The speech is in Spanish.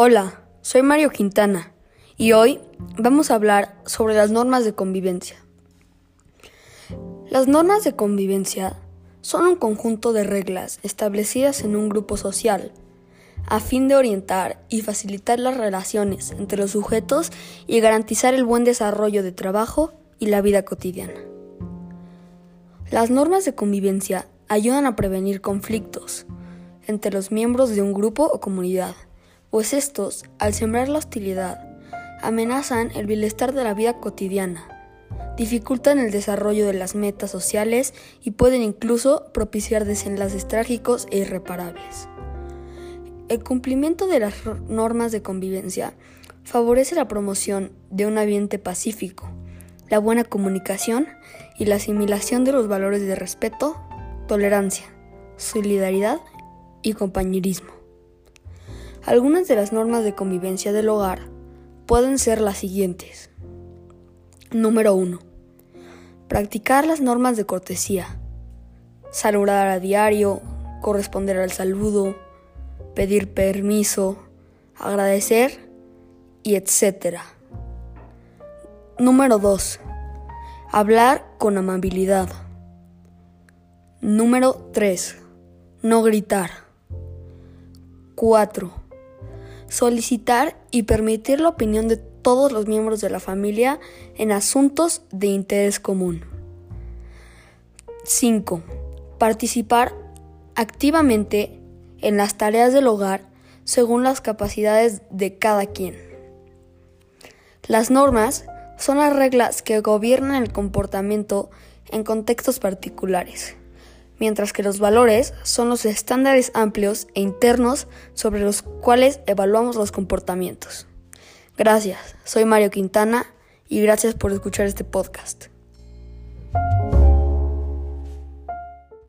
Hola, soy Mario Quintana y hoy vamos a hablar sobre las normas de convivencia. Las normas de convivencia son un conjunto de reglas establecidas en un grupo social a fin de orientar y facilitar las relaciones entre los sujetos y garantizar el buen desarrollo de trabajo y la vida cotidiana. Las normas de convivencia ayudan a prevenir conflictos entre los miembros de un grupo o comunidad, pues estos, al sembrar la hostilidad, amenazan el bienestar de la vida cotidiana, dificultan el desarrollo de las metas sociales y pueden incluso propiciar desenlaces trágicos e irreparables. El cumplimiento de las normas de convivencia favorece la promoción de un ambiente pacífico, la buena comunicación y la asimilación de los valores de respeto, tolerancia, solidaridad y compañerismo. Algunas de las normas de convivencia del hogar pueden ser las siguientes. Número 1. Practicar las normas de cortesía. Saludar a diario, corresponder al saludo, pedir permiso, agradecer y etc. Número 2. Hablar con amabilidad. Número 3. No gritar. 4. Solicitar y permitir la opinión de todos los miembros de la familia en asuntos de interés común. 5. Participar activamente en las tareas del hogar según las capacidades de cada quien. Las normas son las reglas que gobiernan el comportamiento en contextos particulares, mientras que los valores son los estándares amplios e internos sobre los cuales evaluamos los comportamientos. Gracias, soy Mario Quintana y gracias por escuchar este podcast.